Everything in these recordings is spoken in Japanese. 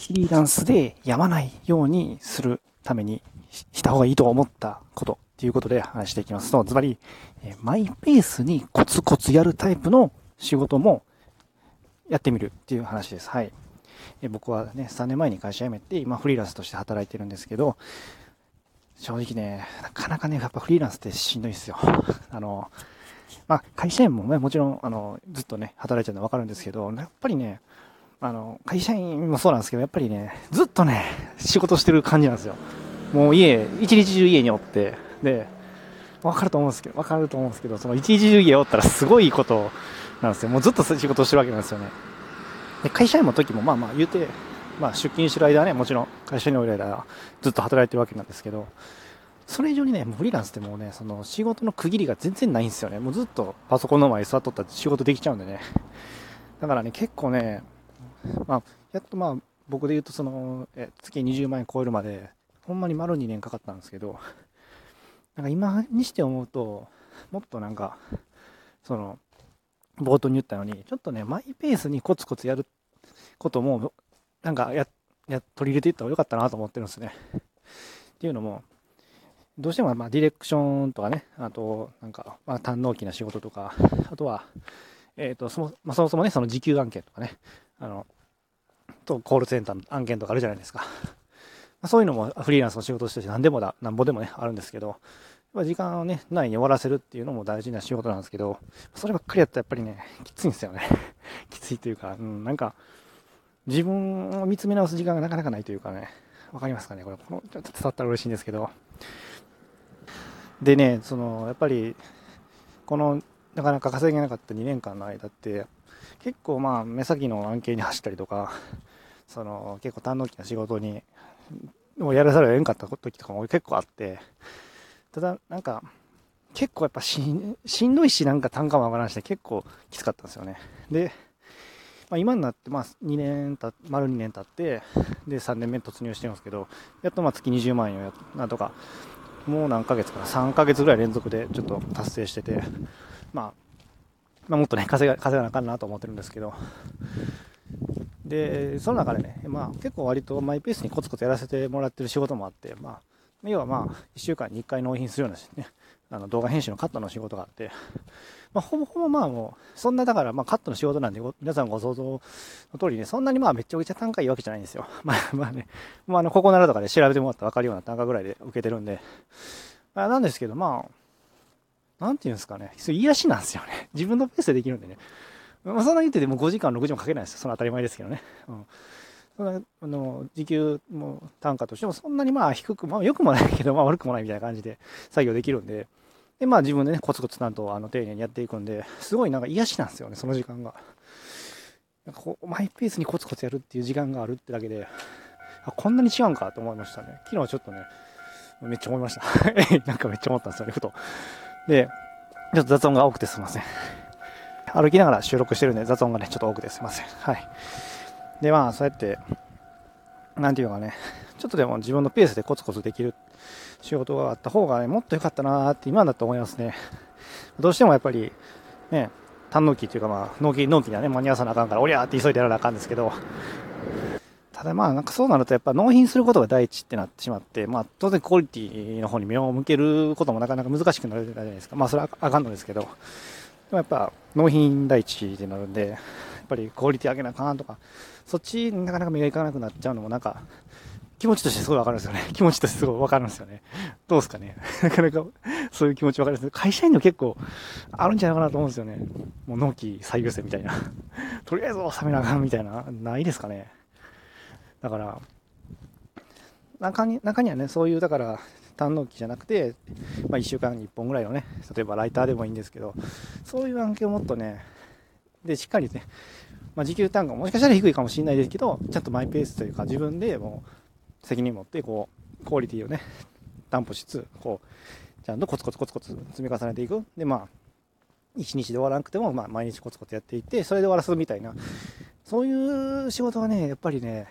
フリーランスでやまないようにするためにした方がいいと思ったことっていうことで話していきますと、ズバリ、マイペースにコツコツやるタイプの仕事もやってみるっていう話です。はい。僕はね、3年前に会社辞めて、今フリーランスとして働いてるんですけど、正直ね、なかなかね、やっぱフリーランスってしんどいですよ。あの、まあ、会社員もね、もちろん、あの、ずっとね、働いてるのはわかるんですけど、やっぱりね、あの、会社員もそうなんですけど、やっぱりね、ずっとね、仕事してる感じなんですよ。もう家、一日中家におって、で、わかると思うんですけど、わかると思うんですけど、その一日中家おったらすごいことなんですよ。もうずっと仕事してるわけなんですよね。で、会社員の時もまあまあ言うて、まあ出勤してる間はね、もちろん会社におる間はずっと働いてるわけなんですけど、それ以上にね、もうフリーランスってもうね、その仕事の区切りが全然ないんですよね。もうずっとパソコンの前に座っとったら仕事できちゃうんでね。だからね、結構ね、まあ、やっとまあ、僕で言うとその、え月20万円超えるまで、ほんまに丸2年かかったんですけど、なんか今にして思うと、もっとなんか、その、冒頭に言ったように、ちょっとね、マイペースにコツコツやることも、なんかや、や、取り入れていった方が良かったなと思ってるんですね。っていうのも、どうしてもまあディレクションとかね、あと、なんか、まあ、堪能期な仕事とか、あとは、えっ、と、そも,、まあ、そもそもね、その時給案件とかね、あの、と、コールセンターの案件とかあるじゃないですか。そういうのもフリーランスの仕事として何でもだ、なんぼでもね、あるんですけど、時間をね、内に終わらせるっていうのも大事な仕事なんですけど、そればっかりやったらやっぱりね、きついんですよね。きついというか、うん、なんか、自分を見つめ直す時間がなかなかないというかね、わかりますかねこれ、この、ちょっと伝わったら嬉しいんですけど。でね、その、やっぱり、この、なかなか稼げなかった2年間の間って、結構まあ、目先の案件に走ったりとか、その、結構堪能期な仕事に、もうやらざるを得んかった時とかも結構あって、ただ、なんか、結構やっぱししんどいし、なんか単価も上がらんして結構きつかったんですよね。で、まあ、今になって、まあ、2年た、丸2年経って、で、3年目突入してるんですけど、やっとまあ月20万円をやなんとか、もう何ヶ月かな、3ヶ月ぐらい連続でちょっと達成してて、まあ、まあ、もっとね、稼が、稼がなあかんなと思ってるんですけど、で、その中でね、まあ結構割とマイペースにコツコツやらせてもらってる仕事もあって、まあ、要はまあ、1週間に1回納品するようなね、あの動画編集のカットの仕事があって、まあ、ほぼほぼまあもう、そんなだから、まあカットの仕事なんで、皆さんご想像の通りね、そんなにまあめっちゃめちゃ単価いいわけじゃないんですよ。まあまあね、まああの、ここならとかで調べてもらったらわかるような単価ぐらいで受けてるんで、まあなんですけど、まあ、なんていうんですかね、それ癒しなんですよね。自分のペースでできるんでね。まあそんな言ってても5時間、6時もかけないですよ。その当たり前ですけどね。うん。そのあの時給も単価としてもそんなにまあ低く、まあ良くもないけど、まあ悪くもないみたいな感じで作業できるんで、で、まあ自分でね、コツコツなんとあの丁寧にやっていくんで、すごいなんか癒しなんですよね、その時間が。なんかこう、マイペースにコツコツやるっていう時間があるってだけで、あ、こんなに違うんかと思いましたね。昨日ちょっとね、めっちゃ思いました。なんかめっちゃ思ったんですよね、ふと。で、ちょっと雑音が多くてすいません。歩きながら収録してるんで雑音がね、ちょっと多くてすいません。はい。で、まあ、そうやって、なんていうかね、ちょっとでも自分のペースでコツコツできる仕事があった方がね、もっと良かったなーって今だと思いますね。どうしてもやっぱり、ね、単納期っていうかまあ、納期、納期にはね、間に合わさなあかんから、おりゃーって急いでやらなあかんですけど、ただまあ、なんかそうなるとやっぱ納品することが第一ってなってしまって、まあ当然クオリティの方に目を向けることもなかなか難しくなるじゃないですか。まあそれはあかんのですけど、でもやっぱ納品第一ってなるんで、やっぱりクオリティ上げなあかんとか、そっちになかなか目がいかなくなっちゃうのもなんか、気持ちとしてすごいわかるんですよね。気持ちとしてすごいわかるんですよね。どうですかね？なかなかそういう気持ちわかるんです会社員の結構あるんじゃないかなと思うんですよね。もう納期最優先みたいな。とりあえず収めなあかんみたいな、ないですかね？だから、中に、中にはね、そういう、だから、単納期じゃなくて、まあ1週間に1本ぐらいのね、例えばライターでもいいんですけど、そういう案件をもっとね、で、しっかりね、まあ、時給単価ももしかしたら低いかもしれないですけど、ちゃんとマイペースというか自分でもう責任持って、こう、クオリティをね、担保しつつ、こう、ちゃんとコツコツコツコツ積み重ねていく。で、まあ、一日で終わらなくても、まあ、毎日コツコツやっていって、それで終わらすみたいな、そういう仕事はね、やっぱりね、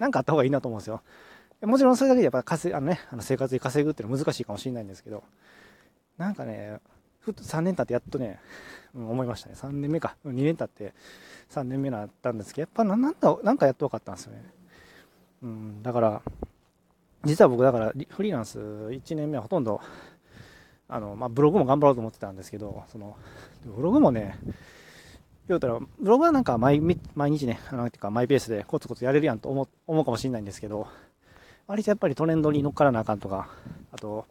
なんかあった方がいいなと思うんですよ。もちろんそれだけでやっぱ稼あのね、あの生活で稼ぐっていうのは難しいかもしれないんですけど、なんかね、ふっと3年経ってやっとね、うん、思いましたね。3年目か。2年経って3年目になったんですけど、やっぱなんだ、なんかやっと分かったんですよね。うん、だから、実は僕だからフリーランス1年目はほとんど、あの、まあ、ブログも頑張ろうと思ってたんですけど、その、ブログもね、言うたら、ブログはなんか毎毎日ね、あの、ていうかマイペースでコツコツやれるやんと思思うかもしれないんですけど、割とやっぱりトレンドに乗っからなあかんとか、あと、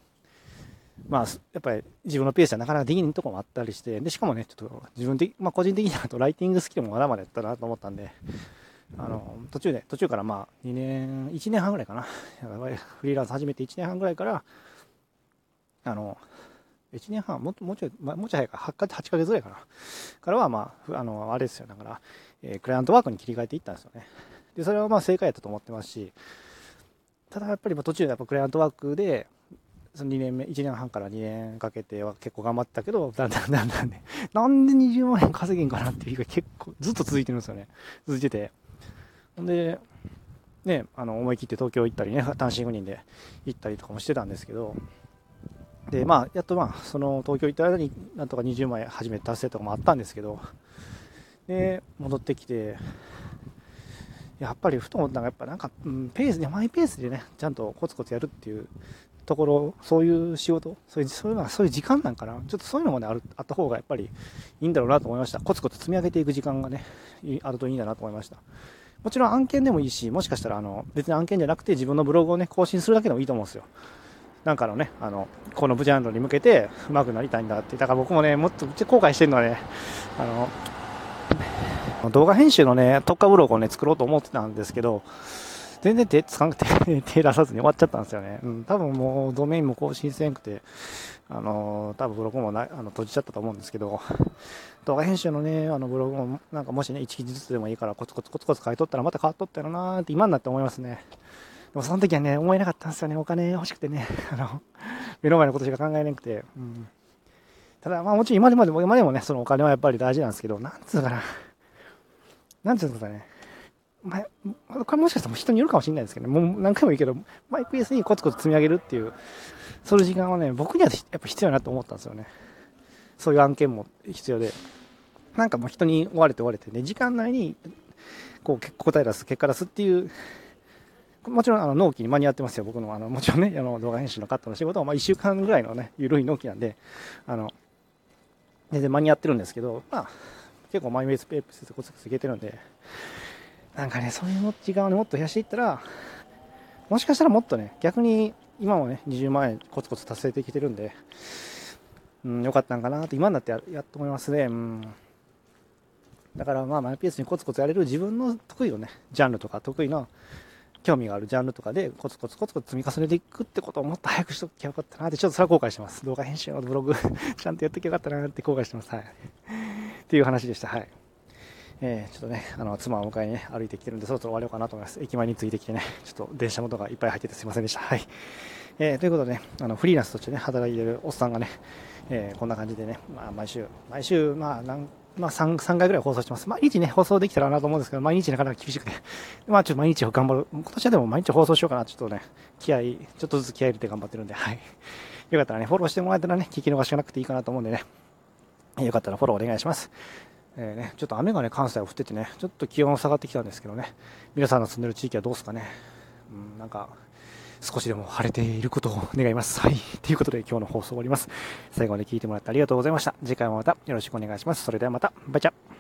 まあ、やっぱり自分のペースじゃなかなかできないところもあったりして、で、しかもね、ちょっと自分的、まあ個人的にはとライティングスキルもまだまだやったなと思ったんで、あの、途中で、途中からまあ、2年、1年半ぐらいかな。フリーランス始めて1年半ぐらいから、あの、1年半、ももうちょい、ま、もうちょい早いか、8か、8ヶ月ぐらいかな。からは、まあ、あの、あれですよ。だから、えー、クライアントワークに切り替えていったんですよね。で、それはまあ正解やったと思ってますし、ただやっぱり途中でやっぱクライアントワークで、その2年目、1年半から2年かけては結構頑張ってたけど、だんだんだんだんね、なんで20万円稼げんかなっていう日が結構ずっと続いてるんですよね。続いてて。ほんで、ね、あの、思い切って東京行ったりね、単身赴任で行ったりとかもしてたんですけど、で、まあ、やっとまあ、その東京行った間になんとか20万円初めて達成とかもあったんですけど、で、戻ってきて、やっぱりふと思ったのが、やっぱなんか、うん、ペースで、マイペースでね、ちゃんとコツコツやるっていうところ、そういう仕事、そういうそういうのがそういう時間なんかな、ちょっとそういうのもね、あるあった方がやっぱりいいんだろうなと思いました。コツコツ積み上げていく時間がね、あるといいんだなと思いました。もちろん案件でもいいし、もしかしたらあの別に案件じゃなくて自分のブログをね、更新するだけでもいいと思うんですよ。なんかのね、あの、このブジャンルに向けて上手くなりたいんだって。だから僕もね、もっと後悔してるのはね、あの、動画編集のね、特化ブログをね、作ろうと思ってたんですけど、全然手つかなくて 手出さずに終わっちゃったんですよね。うん、多分もうドメインも更新せんくて、あの、多分ブログもなあの閉じちゃったと思うんですけど、動画編集のね、あのブログもなんかもしね、1記事ずつでもいいからコツコツコツコツ書いとったらまた変わっとったよなーって今になって思いますね。もその時はね、思えなかったんですよね。お金欲しくてね。あの、目の前のことしか考えなくて。うん。ただ、まあもちろん今でも、今でもね、そのお金はやっぱり大事なんですけど、なんつうのかな。なんつうのかね。まあ、これもしかしたら人によるかもしれないですけどね。もう何回も言うけど、マイク S にコツコツ積み上げるっていう、そういう時間はね、僕にはやっぱ必要だなと思ったんですよね。そういう案件も必要で。なんかもう人に追われて追われてね、時間内に、こう、答え出す、結果出すっていうもちろんあの納期に間に合ってますよ、僕のあのもちろんねあの動画編集のカットの仕事は、まあ、1週間ぐらいのね緩い納期なんであの全然間に合ってるんですけど、まあ、結構マイウェイスペースでコツコツいけてるんでなんかねそういう時間を、ね、もっと増やしていったらもしかしたらもっとね逆に今もね20万円コツコツ達成できてるんで、うん、よかったんかなと今になってややっと思いますね。うんだからまあマイペースにコツコツやれる自分の得意をね、ジャンルとか得意な興味があるジャンルとかでコツコツコツコツ積み重ねていくってことをもっと早くしときゃよかったなって、ちょっとそれは後悔してます。動画編集のブログ ちゃんとやってきゃよかったなって後悔してます。はい。っていう話でした。はい。えー、ちょっとね、あの、妻を迎えにね、歩いてきてるんで、そろそろ終わろうかなと思います。駅前に着いてきてね、ちょっと電車元がいっぱい入っててすいませんでした。はい。えー、ということでね、あの、フリーランスとしてね、働いてるおっさんがね、えー、こんな感じでね、まあ、毎週、毎週、まあ、なんまあ3、3回ぐらい放送してます。毎日ね、放送できたらなと思うんですけど、毎日なかなか厳しくて。まあ、ちょっと毎日頑張る。今年はでも毎日放送しようかな。ちょっとね、気合、ちょっとずつ気合入れて頑張ってるんで、はい。よかったらね、フォローしてもらえたらね、聞き逃しがなくていいかなと思うんでね。よかったらフォローお願いします。えー、ね、ちょっと雨がね、関西は降っててね、ちょっと気温下がってきたんですけどね、皆さんの住んでる地域はどうですかね。うん、なんか、少しでも晴れていることを願います。はい。ということで今日の放送終わります。最後まで聞いてもらってありがとうございました。次回もまたよろしくお願いします。それではまた。バイチャ